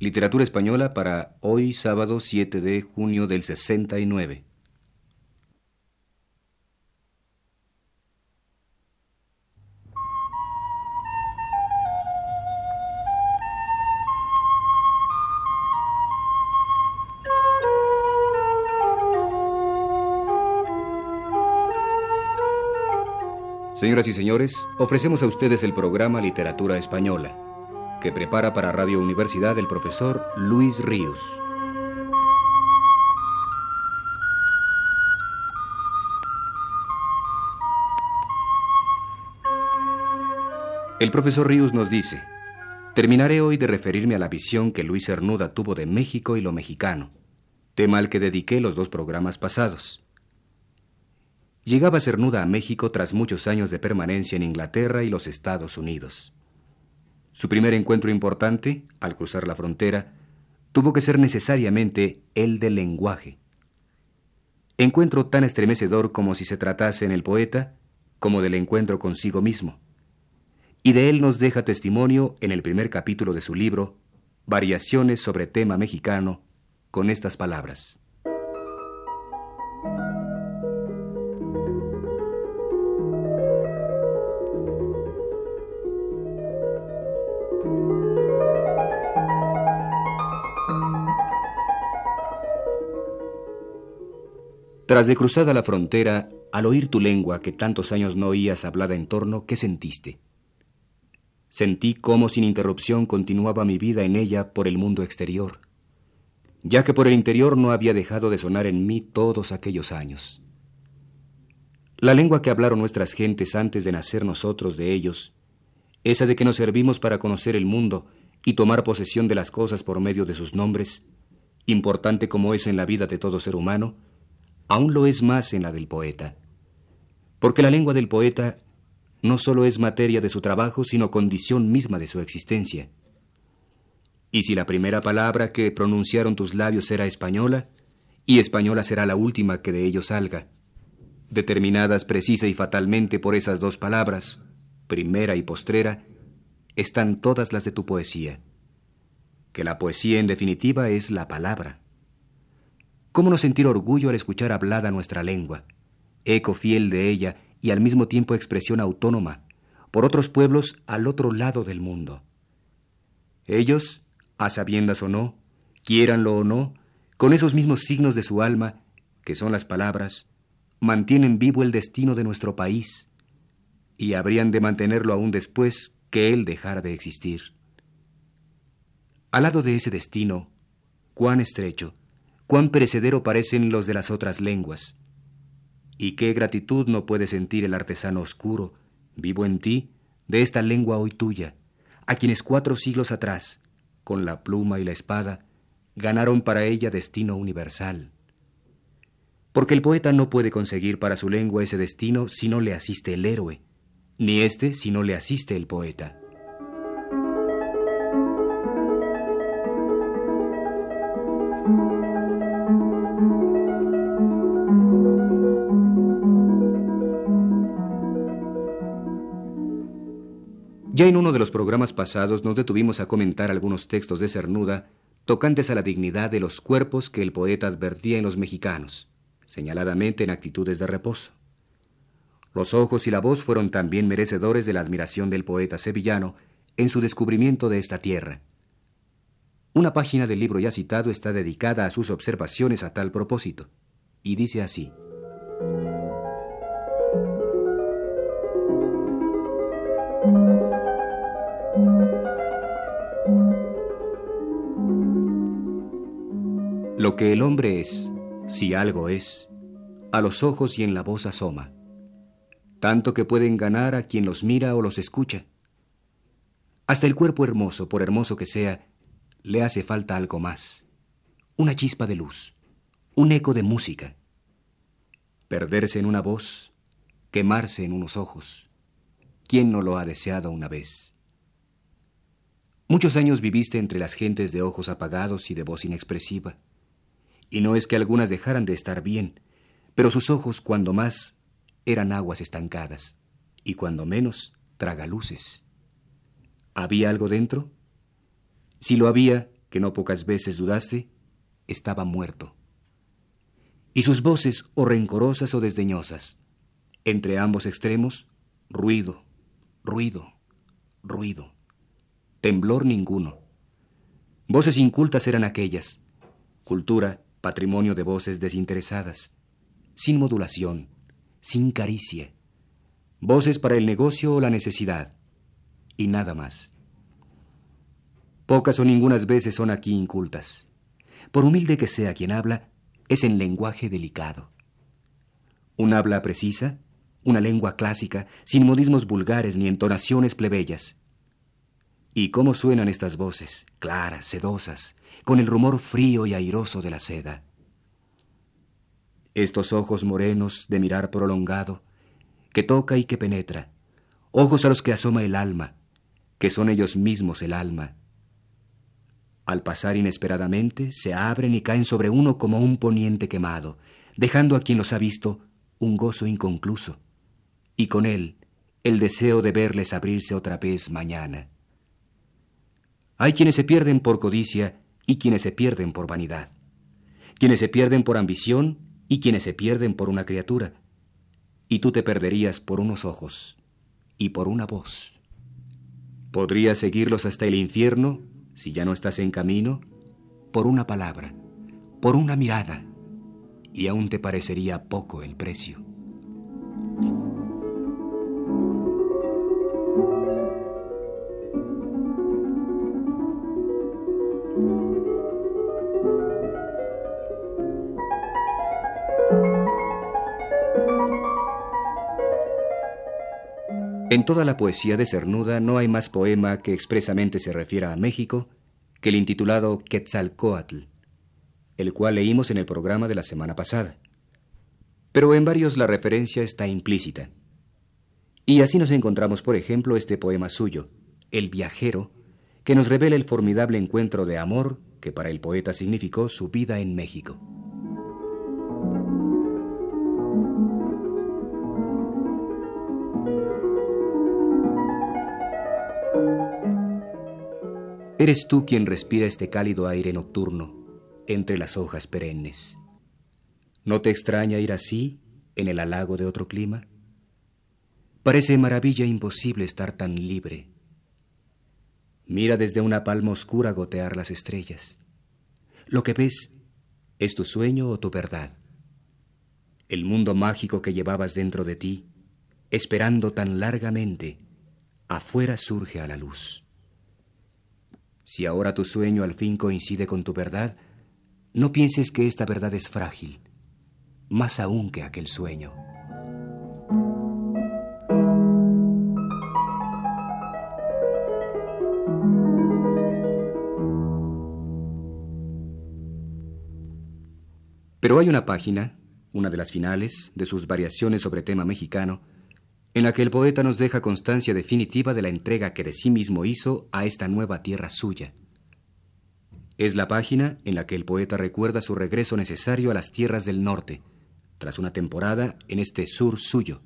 Literatura española para hoy sábado 7 de junio del 69. Señoras y señores, ofrecemos a ustedes el programa Literatura Española, que prepara para Radio Universidad el profesor Luis Ríos. El profesor Ríos nos dice, terminaré hoy de referirme a la visión que Luis Cernuda tuvo de México y lo mexicano, tema al que dediqué los dos programas pasados. Llegaba Cernuda a México tras muchos años de permanencia en Inglaterra y los Estados Unidos. Su primer encuentro importante, al cruzar la frontera, tuvo que ser necesariamente el del lenguaje. Encuentro tan estremecedor como si se tratase en el poeta, como del encuentro consigo mismo. Y de él nos deja testimonio en el primer capítulo de su libro, Variaciones sobre tema mexicano, con estas palabras. Tras de cruzada la frontera, al oír tu lengua que tantos años no oías hablada en torno, ¿qué sentiste? Sentí cómo sin interrupción continuaba mi vida en ella por el mundo exterior, ya que por el interior no había dejado de sonar en mí todos aquellos años. La lengua que hablaron nuestras gentes antes de nacer nosotros de ellos, esa de que nos servimos para conocer el mundo y tomar posesión de las cosas por medio de sus nombres, importante como es en la vida de todo ser humano, aún lo es más en la del poeta. Porque la lengua del poeta no solo es materia de su trabajo, sino condición misma de su existencia. Y si la primera palabra que pronunciaron tus labios era española, y española será la última que de ellos salga, determinadas precisa y fatalmente por esas dos palabras, primera y postrera, están todas las de tu poesía. Que la poesía en definitiva es la palabra. ¿Cómo no sentir orgullo al escuchar hablada nuestra lengua, eco fiel de ella y al mismo tiempo expresión autónoma, por otros pueblos al otro lado del mundo? Ellos, a sabiendas o no, quiéranlo o no, con esos mismos signos de su alma, que son las palabras, mantienen vivo el destino de nuestro país, y habrían de mantenerlo aún después que él dejara de existir. Al lado de ese destino, cuán estrecho, cuán perecedero parecen los de las otras lenguas. Y qué gratitud no puede sentir el artesano oscuro, vivo en ti, de esta lengua hoy tuya, a quienes cuatro siglos atrás, con la pluma y la espada, ganaron para ella destino universal. Porque el poeta no puede conseguir para su lengua ese destino si no le asiste el héroe, ni éste si no le asiste el poeta. Ya en uno de los programas pasados nos detuvimos a comentar algunos textos de Cernuda tocantes a la dignidad de los cuerpos que el poeta advertía en los mexicanos, señaladamente en actitudes de reposo. Los ojos y la voz fueron también merecedores de la admiración del poeta sevillano en su descubrimiento de esta tierra. Una página del libro ya citado está dedicada a sus observaciones a tal propósito, y dice así. Lo que el hombre es, si algo es, a los ojos y en la voz asoma, tanto que pueden ganar a quien los mira o los escucha. Hasta el cuerpo hermoso, por hermoso que sea, le hace falta algo más, una chispa de luz, un eco de música. Perderse en una voz, quemarse en unos ojos. ¿Quién no lo ha deseado una vez? Muchos años viviste entre las gentes de ojos apagados y de voz inexpresiva. Y no es que algunas dejaran de estar bien, pero sus ojos, cuando más, eran aguas estancadas, y cuando menos, tragaluces. ¿Había algo dentro? Si lo había, que no pocas veces dudaste, estaba muerto. Y sus voces, o rencorosas o desdeñosas, entre ambos extremos, ruido, ruido, ruido. Temblor ninguno. Voces incultas eran aquellas. Cultura, patrimonio de voces desinteresadas, sin modulación, sin caricia. Voces para el negocio o la necesidad. Y nada más. Pocas o ningunas veces son aquí incultas. Por humilde que sea quien habla, es en lenguaje delicado. Un habla precisa, una lengua clásica, sin modismos vulgares ni entonaciones plebeyas. ¿Y cómo suenan estas voces, claras, sedosas, con el rumor frío y airoso de la seda? Estos ojos morenos de mirar prolongado, que toca y que penetra, ojos a los que asoma el alma, que son ellos mismos el alma. Al pasar inesperadamente, se abren y caen sobre uno como un poniente quemado, dejando a quien los ha visto un gozo inconcluso, y con él el deseo de verles abrirse otra vez mañana. Hay quienes se pierden por codicia y quienes se pierden por vanidad, quienes se pierden por ambición y quienes se pierden por una criatura, y tú te perderías por unos ojos y por una voz. Podrías seguirlos hasta el infierno, si ya no estás en camino, por una palabra, por una mirada, y aún te parecería poco el precio. En toda la poesía de Cernuda no hay más poema que expresamente se refiera a México que el intitulado Quetzalcoatl, el cual leímos en el programa de la semana pasada. Pero en varios la referencia está implícita. Y así nos encontramos, por ejemplo, este poema suyo, El viajero, que nos revela el formidable encuentro de amor que para el poeta significó su vida en México. Eres tú quien respira este cálido aire nocturno entre las hojas perennes. ¿No te extraña ir así en el halago de otro clima? Parece maravilla imposible estar tan libre. Mira desde una palma oscura gotear las estrellas. Lo que ves es tu sueño o tu verdad. El mundo mágico que llevabas dentro de ti, esperando tan largamente, afuera surge a la luz. Si ahora tu sueño al fin coincide con tu verdad, no pienses que esta verdad es frágil, más aún que aquel sueño. Pero hay una página, una de las finales, de sus variaciones sobre tema mexicano, en la que el poeta nos deja constancia definitiva de la entrega que de sí mismo hizo a esta nueva tierra suya. Es la página en la que el poeta recuerda su regreso necesario a las tierras del norte, tras una temporada en este sur suyo.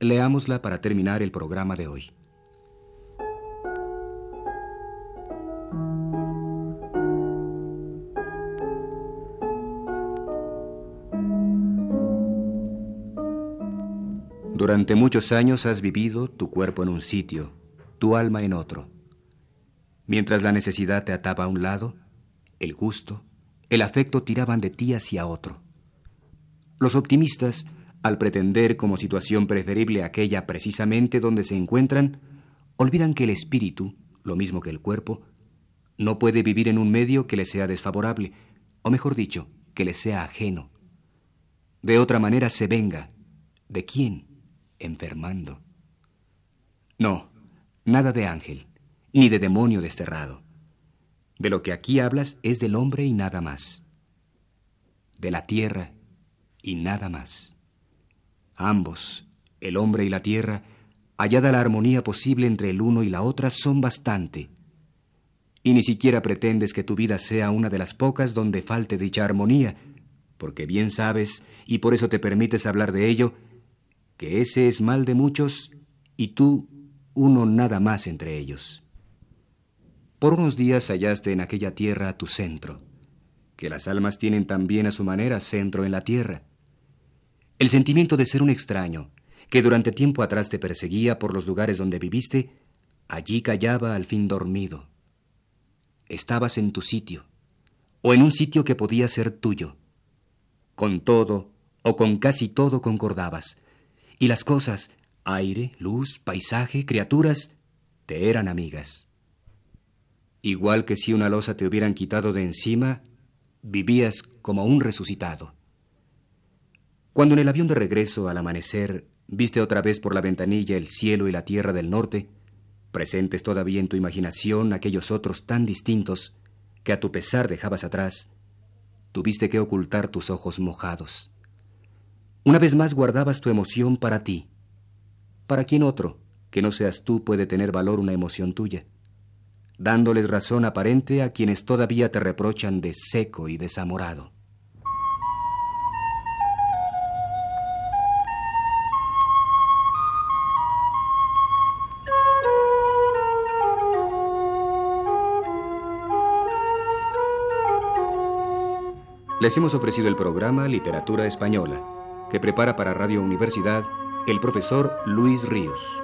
Leámosla para terminar el programa de hoy. Durante muchos años has vivido tu cuerpo en un sitio, tu alma en otro. Mientras la necesidad te ataba a un lado, el gusto, el afecto tiraban de ti hacia otro. Los optimistas, al pretender como situación preferible aquella precisamente donde se encuentran, olvidan que el espíritu, lo mismo que el cuerpo, no puede vivir en un medio que le sea desfavorable, o mejor dicho, que le sea ajeno. De otra manera se venga. ¿De quién? Enfermando. No, nada de ángel, ni de demonio desterrado. De lo que aquí hablas es del hombre y nada más. De la tierra y nada más. Ambos, el hombre y la tierra, hallada la armonía posible entre el uno y la otra, son bastante. Y ni siquiera pretendes que tu vida sea una de las pocas donde falte dicha armonía, porque bien sabes, y por eso te permites hablar de ello, que ese es mal de muchos y tú uno nada más entre ellos. Por unos días hallaste en aquella tierra tu centro, que las almas tienen también a su manera centro en la tierra. El sentimiento de ser un extraño, que durante tiempo atrás te perseguía por los lugares donde viviste, allí callaba al fin dormido. Estabas en tu sitio, o en un sitio que podía ser tuyo. Con todo, o con casi todo concordabas, y las cosas, aire, luz, paisaje, criaturas, te eran amigas. Igual que si una losa te hubieran quitado de encima, vivías como un resucitado. Cuando en el avión de regreso al amanecer viste otra vez por la ventanilla el cielo y la tierra del norte, presentes todavía en tu imaginación aquellos otros tan distintos que a tu pesar dejabas atrás, tuviste que ocultar tus ojos mojados. Una vez más guardabas tu emoción para ti. ¿Para quién otro, que no seas tú, puede tener valor una emoción tuya? Dándoles razón aparente a quienes todavía te reprochan de seco y desamorado. Les hemos ofrecido el programa Literatura Española, que prepara para Radio Universidad el profesor Luis Ríos.